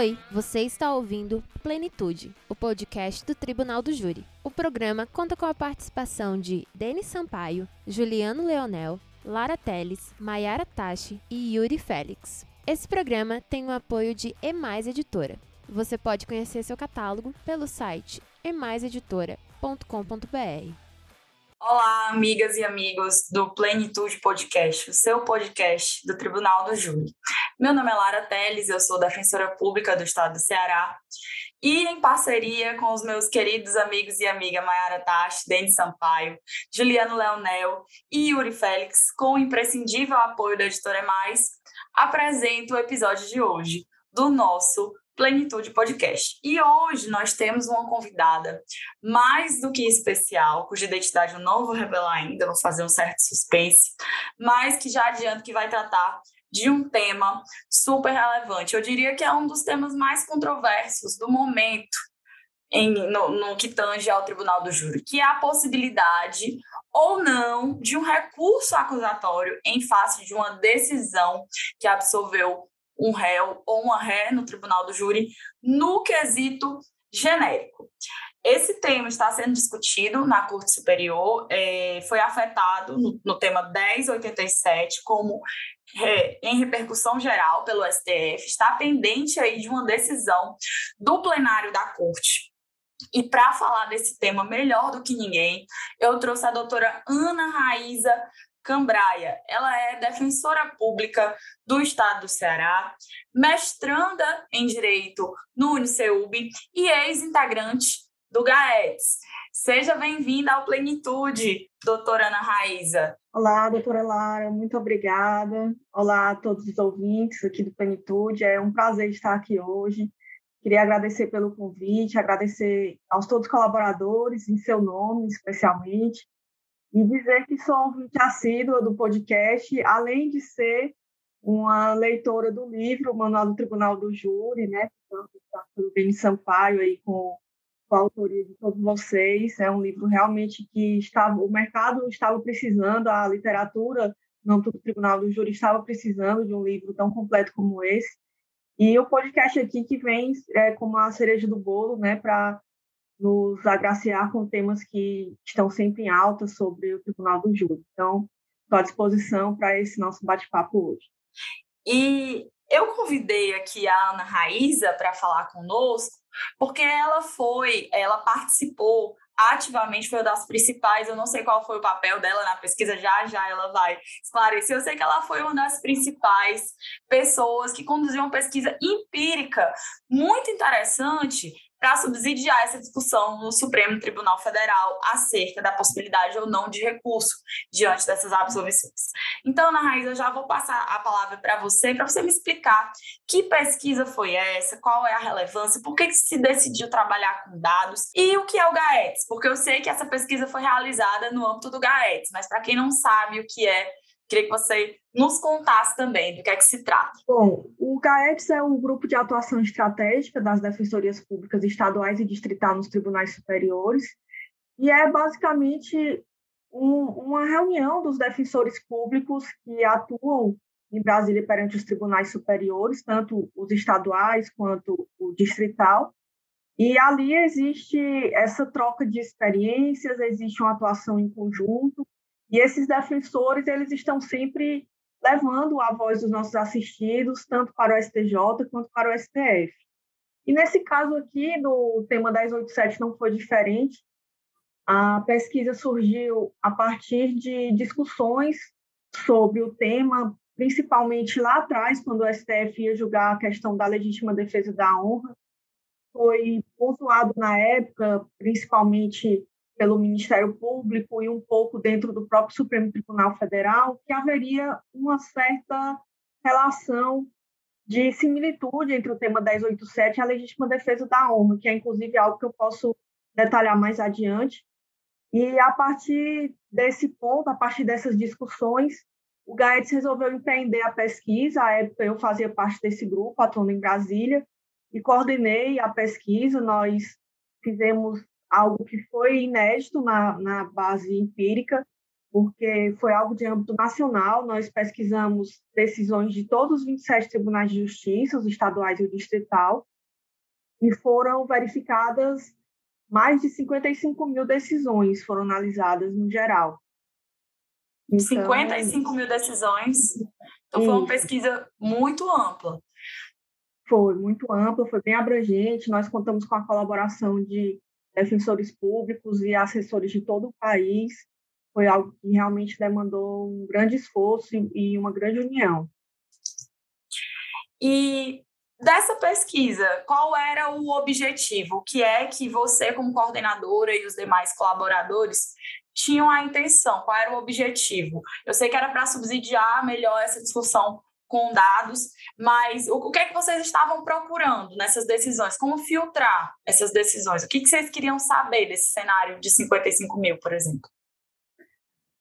Oi, você está ouvindo Plenitude, o podcast do Tribunal do Júri. O programa conta com a participação de Denis Sampaio, Juliano Leonel, Lara Teles, Maiara Tachi e Yuri Félix. Esse programa tem o apoio de Emais Editora. Você pode conhecer seu catálogo pelo site emaiseditora.com.br. Olá, amigas e amigos do Plenitude Podcast, o seu podcast do Tribunal do Júri. Meu nome é Lara Teles, eu sou defensora pública do Estado do Ceará e em parceria com os meus queridos amigos e amiga Mayara Tachi, Denis Sampaio, Juliano Leonel e Yuri Félix, com o imprescindível apoio da editora Mais, apresento o episódio de hoje do nosso Plenitude Podcast. E hoje nós temos uma convidada mais do que especial, cuja identidade eu não vou revelar ainda, vou fazer um certo suspense, mas que já adianto que vai tratar de um tema super relevante. Eu diria que é um dos temas mais controversos do momento em, no, no que tange ao Tribunal do Júri, que é a possibilidade ou não de um recurso acusatório em face de uma decisão que absolveu um réu ou uma ré no tribunal do júri no quesito genérico. Esse tema está sendo discutido na Corte Superior, é, foi afetado no, no, tema 1087 como é, em repercussão geral pelo STF, está pendente aí de uma decisão do plenário da Corte. E para falar desse tema melhor do que ninguém, eu trouxe a doutora Ana Raíza Cambraia. Ela é defensora pública do Estado do Ceará, mestranda em Direito no Uniceub e ex-integrante do GAETS. Seja bem-vinda ao Plenitude, doutora Ana Raíza. Olá, doutora Lara, muito obrigada. Olá a todos os ouvintes aqui do Plenitude. É um prazer estar aqui hoje. Queria agradecer pelo convite, agradecer aos todos os colaboradores, em seu nome especialmente, e dizer que sou ouvinte assídua do podcast, além de ser uma leitora do livro, Manual do Tribunal do Júri, né, pelo Denis Sampaio, aí, com, com a autoria de todos vocês. É um livro realmente que estava, o mercado estava precisando, a literatura no Tribunal do Júri estava precisando de um livro tão completo como esse. E o podcast aqui que vem é, como a cereja do bolo, né, para nos agraciar com temas que estão sempre em alta sobre o Tribunal do Júri. Então, estou à disposição para esse nosso bate-papo hoje. E eu convidei aqui a Ana Raíza para falar conosco, porque ela foi, ela participou ativamente, foi uma das principais, eu não sei qual foi o papel dela na pesquisa, já já ela vai esclarecer. Eu sei que ela foi uma das principais pessoas que conduziu uma pesquisa empírica muito interessante para subsidiar essa discussão no Supremo Tribunal Federal acerca da possibilidade ou não de recurso diante dessas absolvições. Então, Ana Raiz, eu já vou passar a palavra para você, para você me explicar que pesquisa foi essa, qual é a relevância, por que, se decidiu trabalhar com dados e o que é o GAETS, porque eu sei que essa pesquisa foi realizada no âmbito do GAETS, mas para quem não sabe o que é, Queria que você nos contasse também do que é que se trata. Bom, o GAETS é um grupo de atuação estratégica das defensorias públicas estaduais e distrital nos tribunais superiores, e é basicamente um, uma reunião dos defensores públicos que atuam em Brasília perante os tribunais superiores, tanto os estaduais quanto o distrital. E ali existe essa troca de experiências, existe uma atuação em conjunto, e esses defensores, eles estão sempre levando a voz dos nossos assistidos, tanto para o STJ quanto para o STF. E nesse caso aqui, no tema 1087 não foi diferente. A pesquisa surgiu a partir de discussões sobre o tema, principalmente lá atrás, quando o STF ia julgar a questão da legítima defesa da honra. Foi pontuado na época, principalmente pelo Ministério Público e um pouco dentro do próprio Supremo Tribunal Federal, que haveria uma certa relação de similitude entre o tema 1087 e a legítima defesa da honra, que é inclusive algo que eu posso detalhar mais adiante. E a partir desse ponto, a partir dessas discussões, o GAETS resolveu empreender a pesquisa. À época, eu fazia parte desse grupo, atuando em Brasília, e coordenei a pesquisa. Nós fizemos algo que foi inédito na, na base empírica, porque foi algo de âmbito nacional. Nós pesquisamos decisões de todos os 27 tribunais de justiça, os estaduais e o distrital, e foram verificadas mais de 55 mil decisões foram analisadas no geral. Então, 55 mil decisões. Então, foi uma pesquisa muito ampla. Foi muito ampla, foi bem abrangente. Nós contamos com a colaboração de defensores públicos e assessores de todo o país. Foi algo que realmente demandou um grande esforço e uma grande união. E dessa pesquisa, qual era o objetivo? O que é que você, como coordenadora e os demais colaboradores, tinham a intenção? Qual era o objetivo? Eu sei que era para subsidiar melhor essa discussão com dados, mas o, o, que é que vocês estavam procurando nessas decisões? Como filtrar essas decisões? O que, que vocês queriam saber desse cenário de 55 mil, por exemplo?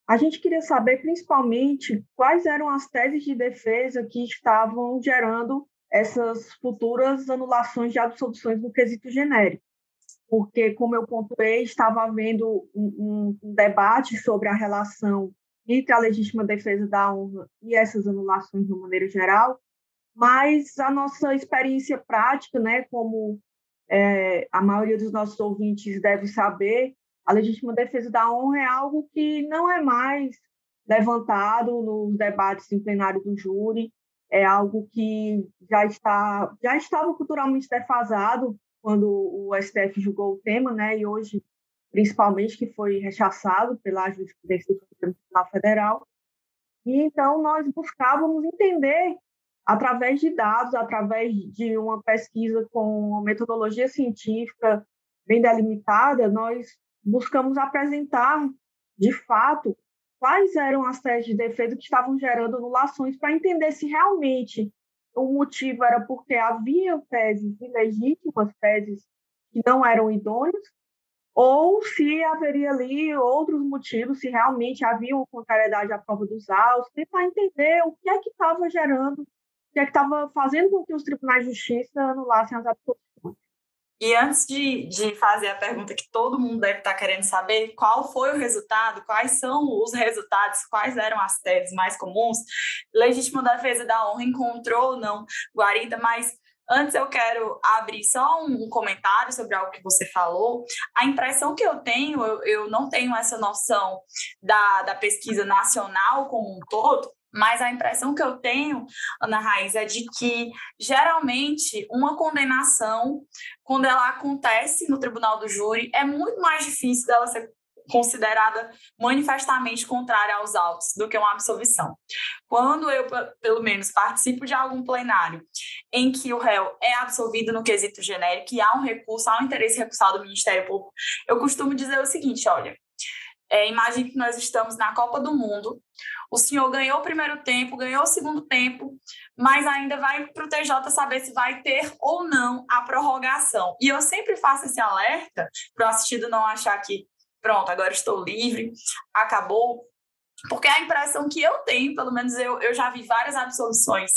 A gente queria saber principalmente quais eram as teses de defesa que estavam gerando essas futuras anulações de absoluções no quesito genérico. Porque, como eu pontuei, estava havendo um, um, um debate sobre a relação entre a legítima defesa da honra e essas anulações de uma maneira geral, mas a nossa experiência prática, né, como é, a maioria dos nossos ouvintes deve saber, a legítima defesa da honra é algo que não é mais levantado nos debates em plenário do júri, é algo que já está já estava culturalmente defasado quando o STF julgou o tema, né? E hoje, principalmente, que foi rechaçado pela jurisprudência do Supremo Tribunal Federal. E então nós buscávamos entender através de dados, através de uma pesquisa com uma metodologia científica bem delimitada, nós buscamos apresentar, de fato, quais eram as teses de defesa que estavam gerando anulações para entender se realmente o motivo era porque havia teses ilegítimas, teses que não eram idôneas, ou se haveria ali outros motivos, se realmente havia uma contrariedade à prova dos autos, tentar entender o que é que estava gerando, o que é que estava fazendo com que os tribunais de justiça anulassem as absoluções. E antes de, de fazer a pergunta que todo mundo deve estar querendo saber, qual foi o resultado, quais são os resultados, quais eram as teses mais comuns, legítima defesa da honra encontrou ou não guarida, mas Antes eu quero abrir só um comentário sobre algo que você falou. A impressão que eu tenho, eu, eu não tenho essa noção da, da pesquisa nacional como um todo, mas a impressão que eu tenho, Ana Raiz, é de que geralmente uma condenação, quando ela acontece no tribunal do júri, é muito mais difícil dela ser considerada manifestamente contrária aos autos do que uma absolvição. Quando eu, pelo menos, participo de algum plenário em que o réu é absolvido no quesito genérico e há um recurso, há um interesse recursado do Ministério Público, eu costumo dizer o seguinte, olha, é, imagine que nós estamos na Copa do Mundo, o senhor ganhou o primeiro tempo, ganhou o segundo tempo, mas ainda vai para o TJ saber se vai ter ou não a prorrogação. E eu sempre faço esse alerta para o assistido não achar que, pronto, agora estou livre, acabou. Porque a impressão que eu tenho, pelo menos eu, eu já vi várias absoluções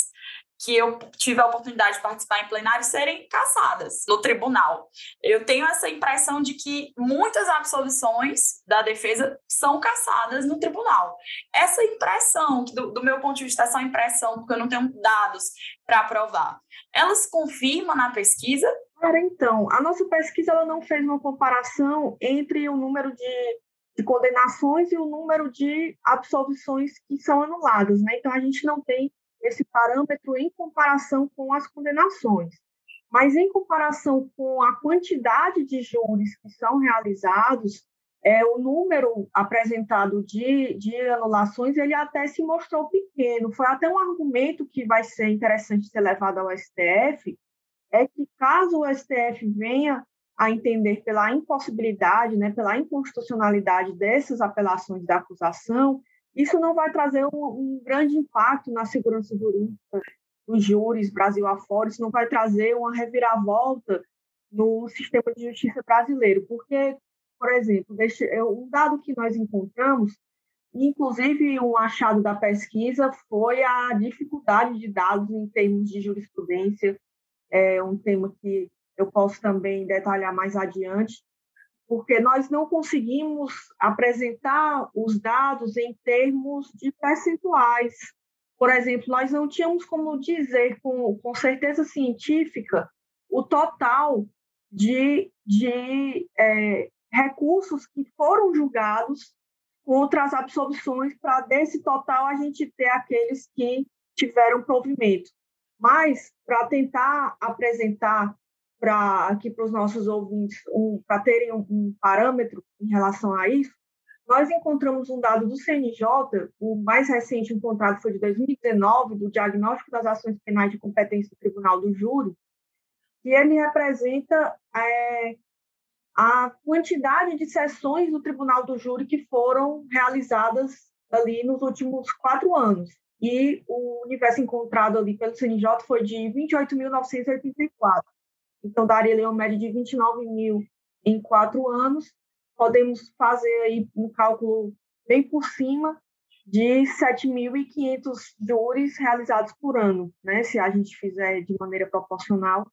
que eu tive a oportunidade de participar em plenário serem caçadas no tribunal. Eu tenho essa impressão de que muitas absolvições da defesa são caçadas no tribunal. Essa impressão, que do, do meu ponto de vista, essa impressão, porque eu não tenho dados para provar, elas confirmam na pesquisa? Cara, então, a nossa pesquisa ela não fez uma comparação entre o número de, de condenações e o número de absolvições que são anuladas, né? Então, a gente não tem esse parâmetro em comparação com as condenações. Mas em comparação com a quantidade de júris que são realizados, é, o número apresentado de, de anulações ele até se mostrou pequeno. Foi até um argumento que vai ser interessante ser levado ao STF, é que caso o STF venha a entender pela impossibilidade, né, pela inconstitucionalidade dessas apelações da acusação, isso não vai trazer um, um grande impacto na segurança jurídica dos júris Brasil afora, isso não vai trazer uma reviravolta no sistema de justiça brasileiro, porque, por exemplo, um dado que nós encontramos, inclusive um achado da pesquisa, foi a dificuldade de dados em termos de jurisprudência, é um tema que eu posso também detalhar mais adiante, porque nós não conseguimos apresentar os dados em termos de percentuais. Por exemplo, nós não tínhamos como dizer com, com certeza científica o total de, de é, recursos que foram julgados contra as absolvições, para desse total a gente ter aqueles que tiveram provimento. Mas, para tentar apresentar para aqui para os nossos ouvintes, um, para terem um, um parâmetro em relação a isso, nós encontramos um dado do CNJ, o mais recente encontrado foi de 2019, do Diagnóstico das Ações Penais de Competência do Tribunal do Júri, que ele representa é, a quantidade de sessões do Tribunal do Júri que foram realizadas ali nos últimos quatro anos. E o universo encontrado ali pelo CNJ foi de 28.984. Então, daria ali uma média de 29 mil em quatro anos. Podemos fazer aí um cálculo bem por cima de 7.500 júris realizados por ano, né? Se a gente fizer de maneira proporcional,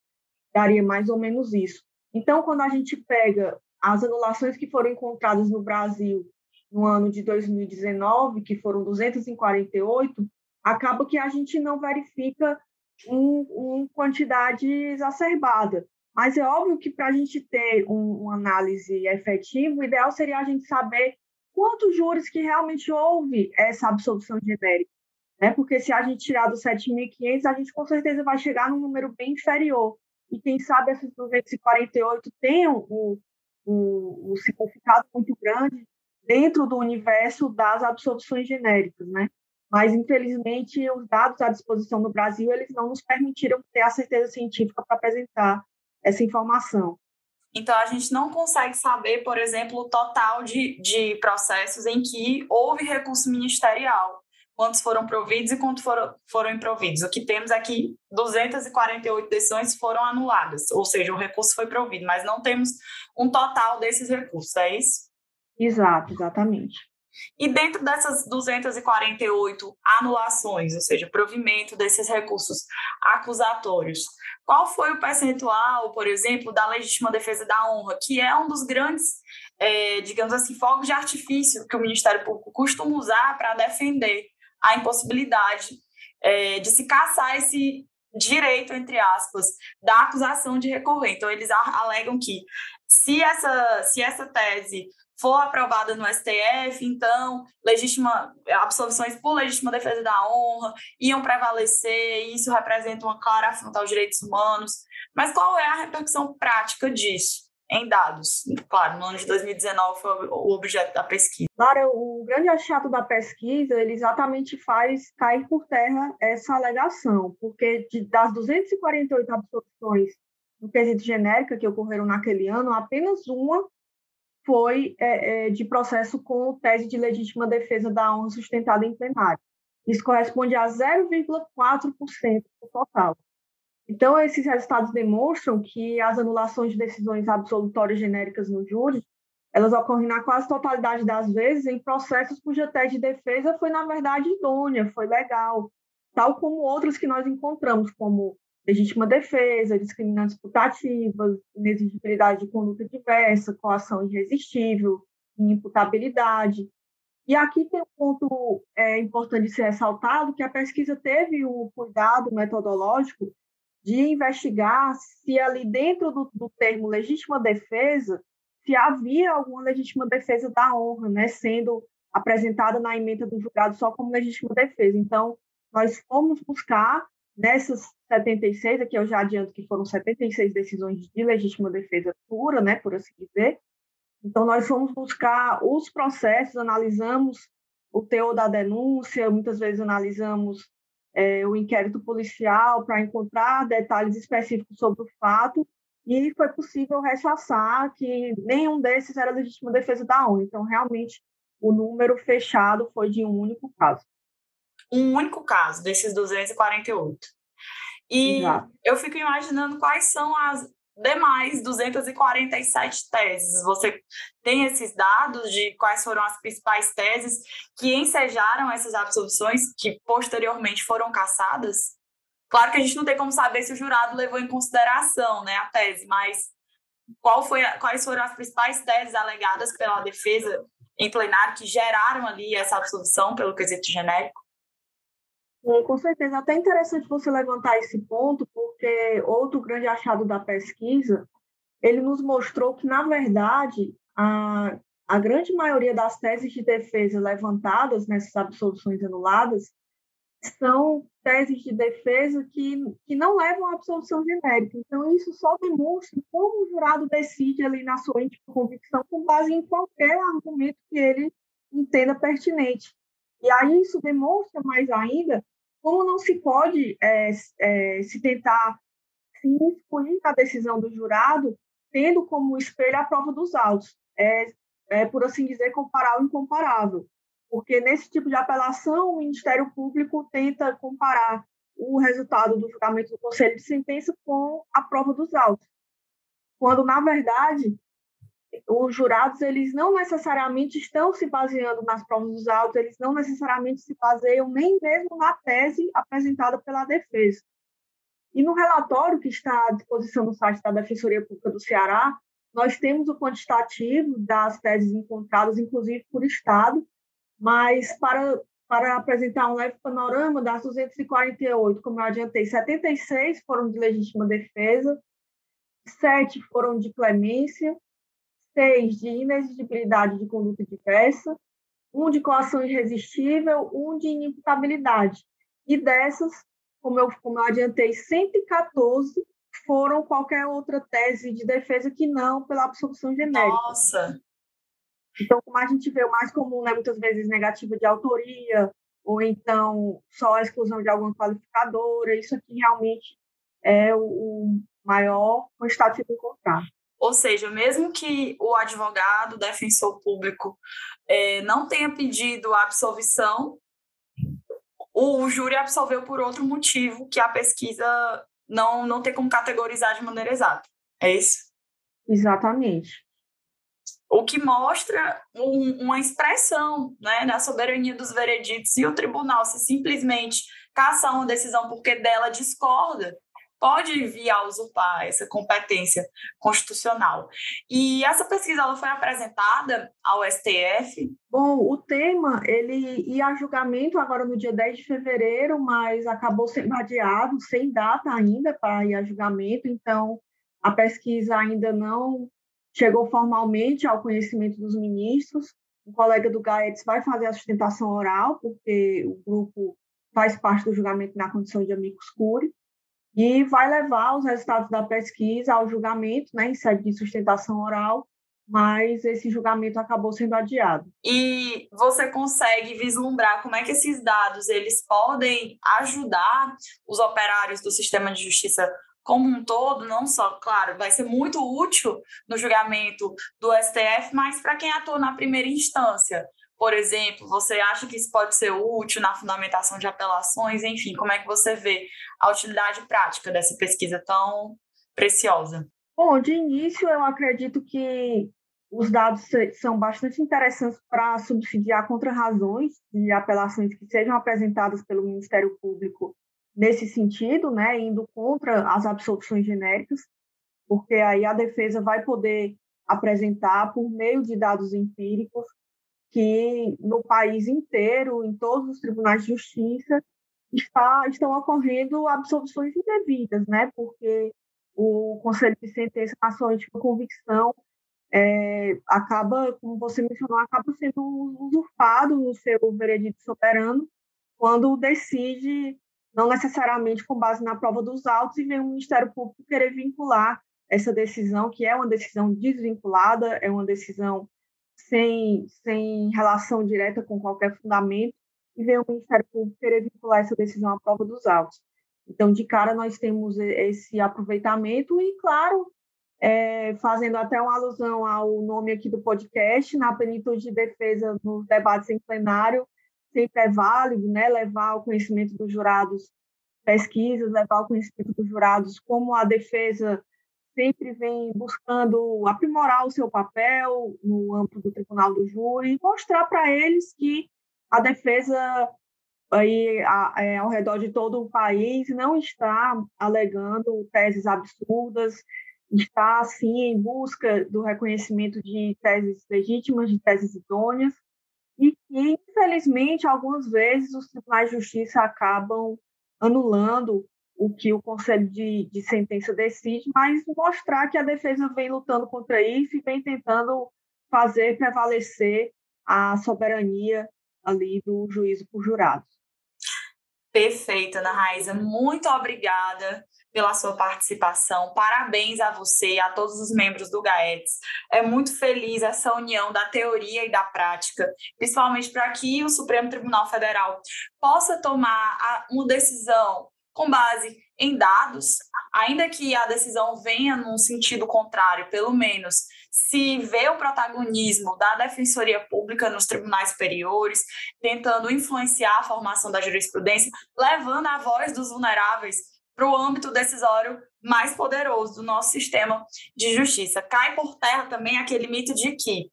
daria mais ou menos isso. Então, quando a gente pega as anulações que foram encontradas no Brasil no ano de 2019, que foram 248, acaba que a gente não verifica uma um quantidade exacerbada. Mas é óbvio que para a gente ter um, uma análise efetiva, o ideal seria a gente saber quantos júris que realmente houve essa absolução genérica. Né? Porque se a gente tirar dos 7.500, a gente com certeza vai chegar num número bem inferior e quem sabe esses 248 tenham um, um, um significado muito grande dentro do universo das absorções genéricas, né? Mas, infelizmente, os dados à disposição no Brasil, eles não nos permitiram ter a certeza científica para apresentar essa informação. Então, a gente não consegue saber, por exemplo, o total de, de processos em que houve recurso ministerial quantos foram providos e quantos foram, foram improvidos. O que temos aqui, é 248 decisões foram anuladas, ou seja, o recurso foi provido, mas não temos um total desses recursos, é isso? Exato, exatamente. E dentro dessas 248 anulações, ou seja, provimento desses recursos acusatórios, qual foi o percentual, por exemplo, da legítima defesa da honra, que é um dos grandes, é, digamos assim, fogos de artifício que o Ministério Público costuma usar para defender a impossibilidade é, de se caçar esse direito, entre aspas, da acusação de recorrer. Então, eles alegam que se essa, se essa tese for aprovada no STF, então legítima absolvições por legítima defesa da honra iam prevalecer, e isso representa uma clara afronta aos direitos humanos. Mas qual é a repercussão prática disso? em dados. Claro, no ano de 2019 foi o objeto da pesquisa. Lara, o grande achato da pesquisa, ele exatamente faz cair por terra essa alegação, porque de, das 248 absorções no quesito genérica que ocorreram naquele ano, apenas uma foi é, é, de processo com tese de legítima defesa da honra sustentada em plenário. Isso corresponde a 0,4% do total. Então, esses resultados demonstram que as anulações de decisões absolutórias genéricas no júri, elas ocorrem na quase totalidade das vezes em processos cuja tese de defesa foi, na verdade, idônea, foi legal, tal como outros que nós encontramos, como legítima defesa, discriminantes putativas, inexigibilidade de conduta diversa, coação irresistível, imputabilidade. E aqui tem um ponto é, importante de ser ressaltado, que a pesquisa teve o cuidado metodológico de investigar se ali dentro do, do termo legítima defesa, se havia alguma legítima defesa da honra, né, sendo apresentada na emenda do julgado só como legítima defesa. Então, nós fomos buscar nessas 76, aqui eu já adianto que foram 76 decisões de legítima defesa pura, né, por assim dizer. Então, nós fomos buscar os processos, analisamos o teor da denúncia, muitas vezes analisamos é, o inquérito policial para encontrar detalhes específicos sobre o fato e foi possível rechaçar que nenhum desses era legítima defesa da ONU. Então, realmente, o número fechado foi de um único caso. Um único caso desses 248. E Exato. eu fico imaginando quais são as demais 247 teses. Você tem esses dados de quais foram as principais teses que ensejaram essas absolvições que posteriormente foram cassadas? Claro que a gente não tem como saber se o jurado levou em consideração né, a tese, mas qual foi a, quais foram as principais teses alegadas pela defesa em plenário que geraram ali essa absolvição pelo quesito genérico? Sim, com certeza. Até interessante você levantar esse ponto, porque outro grande achado da pesquisa, ele nos mostrou que, na verdade, a, a grande maioria das teses de defesa levantadas nessas absoluções anuladas são teses de defesa que, que não levam à absolução genérica. Então, isso só demonstra como o jurado decide ali na sua íntima convicção com base em qualquer argumento que ele entenda pertinente. E aí isso demonstra mais ainda como não se pode é, é, se tentar se excluir na decisão do jurado, tendo como espelho a prova dos autos. É, é, por assim dizer, comparar o incomparável. Porque nesse tipo de apelação, o Ministério Público tenta comparar o resultado do julgamento do Conselho de Sentença com a prova dos autos. Quando, na verdade, os jurados eles não necessariamente estão se baseando nas provas dos autos, eles não necessariamente se baseiam nem mesmo na tese apresentada pela defesa. E no relatório que está à disposição no site da Defensoria Pública do Ceará, nós temos o quantitativo das teses encontradas, inclusive por estado, mas para, para apresentar um leve panorama, das 248, como eu adiantei, 76 foram de legítima defesa, sete foram de clemência, seis de inexigibilidade de conduta diversa, um de coação irresistível, um de inimputabilidade. E dessas, como eu, como eu adiantei, 114 foram qualquer outra tese de defesa que não pela absolução genérica. Nossa! Então, como a gente vê, o mais comum, né, muitas vezes, negativa de autoria, ou então só a exclusão de alguma qualificadora, isso aqui realmente é o maior quantitativo encontrado. Ou seja, mesmo que o advogado, o defensor público, é, não tenha pedido a absolvição, o júri absolveu por outro motivo que a pesquisa não, não tem como categorizar de maneira exata. É isso? Exatamente. O que mostra um, uma expressão né, da soberania dos vereditos e o tribunal, se simplesmente caçar uma decisão porque dela discorda, pode vir a usurpar essa competência constitucional. E essa pesquisa ela foi apresentada ao STF? Bom, o tema ele ia a julgamento agora no dia 10 de fevereiro, mas acabou sendo adiado, sem data ainda para ir a julgamento, então a pesquisa ainda não chegou formalmente ao conhecimento dos ministros. O colega do GAETS vai fazer a sustentação oral, porque o grupo faz parte do julgamento na condição de amigos curi e vai levar os resultados da pesquisa ao julgamento, né, em sede de sustentação oral, mas esse julgamento acabou sendo adiado. E você consegue vislumbrar como é que esses dados eles podem ajudar os operários do sistema de justiça como um todo, não só, claro, vai ser muito útil no julgamento do STF, mas para quem atua na primeira instância, por exemplo, você acha que isso pode ser útil na fundamentação de apelações? Enfim, como é que você vê a utilidade prática dessa pesquisa tão preciosa? Bom, de início, eu acredito que os dados são bastante interessantes para subsidiar contra-razões de apelações que sejam apresentadas pelo Ministério Público nesse sentido, né, indo contra as absoluções genéricas, porque aí a defesa vai poder apresentar, por meio de dados empíricos, que no país inteiro, em todos os tribunais de justiça, está, estão ocorrendo absolvições indevidas, né? Porque o Conselho de Sentença, na sua última convicção, é, acaba, como você mencionou, acaba sendo usurpado no seu veredito soberano quando decide, não necessariamente com base na prova dos autos, e vem o Ministério Público querer vincular essa decisão, que é uma decisão desvinculada, é uma decisão sem, sem relação direta com qualquer fundamento, e vem o Ministério Público querer vincular essa decisão à prova dos autos. Então, de cara, nós temos esse aproveitamento e, claro, é, fazendo até uma alusão ao nome aqui do podcast, na plenitude de defesa nos debates em plenário, sempre é válido né, levar ao conhecimento dos jurados pesquisas, levar ao conhecimento dos jurados como a defesa sempre vem buscando aprimorar o seu papel no âmbito do tribunal do júri mostrar para eles que a defesa aí a, é, ao redor de todo o país não está alegando teses absurdas, está sim em busca do reconhecimento de teses legítimas, de teses idôneas, e que, infelizmente, algumas vezes os tribunais de justiça acabam anulando o que o conselho de, de sentença decide, mas mostrar que a defesa vem lutando contra isso e vem tentando fazer prevalecer a soberania ali do juízo por jurados. Perfeito, Ana Raíza. Muito obrigada pela sua participação. Parabéns a você e a todos os membros do GAETS. É muito feliz essa união da teoria e da prática, principalmente para que o Supremo Tribunal Federal possa tomar uma decisão com base em dados, ainda que a decisão venha num sentido contrário, pelo menos se vê o protagonismo da Defensoria Pública nos tribunais superiores, tentando influenciar a formação da jurisprudência, levando a voz dos vulneráveis para o âmbito decisório mais poderoso do nosso sistema de justiça. Cai por terra também aquele mito de que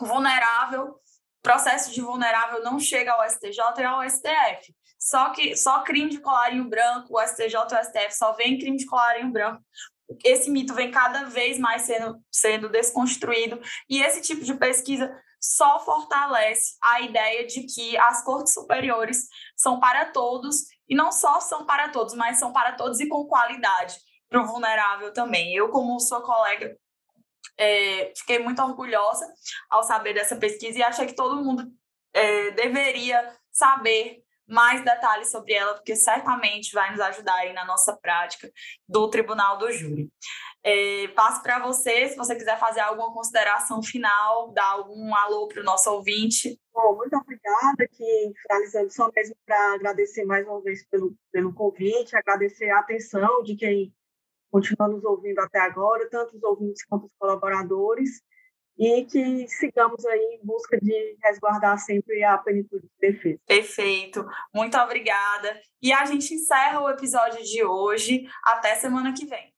vulnerável, processo de vulnerável não chega ao STJ e ao STF. Só que só crime de colarinho branco, o STJ e o STF só vem crime de colarinho branco. Esse mito vem cada vez mais sendo, sendo desconstruído, e esse tipo de pesquisa só fortalece a ideia de que as cortes superiores são para todos, e não só são para todos, mas são para todos e com qualidade para o vulnerável também. Eu, como sua colega, é, fiquei muito orgulhosa ao saber dessa pesquisa e achei que todo mundo é, deveria saber mais detalhes sobre ela, porque certamente vai nos ajudar aí na nossa prática do Tribunal do Júri. É, passo para você, se você quiser fazer alguma consideração final, dar algum alô para o nosso ouvinte. Bom, muito obrigada, que finalizando só mesmo para agradecer mais uma vez pelo, pelo convite, agradecer a atenção de quem continua nos ouvindo até agora, tanto os ouvintes quanto os colaboradores, e que sigamos aí em busca de resguardar sempre a plenitude de defesa. Perfeito, muito obrigada. E a gente encerra o episódio de hoje. Até semana que vem.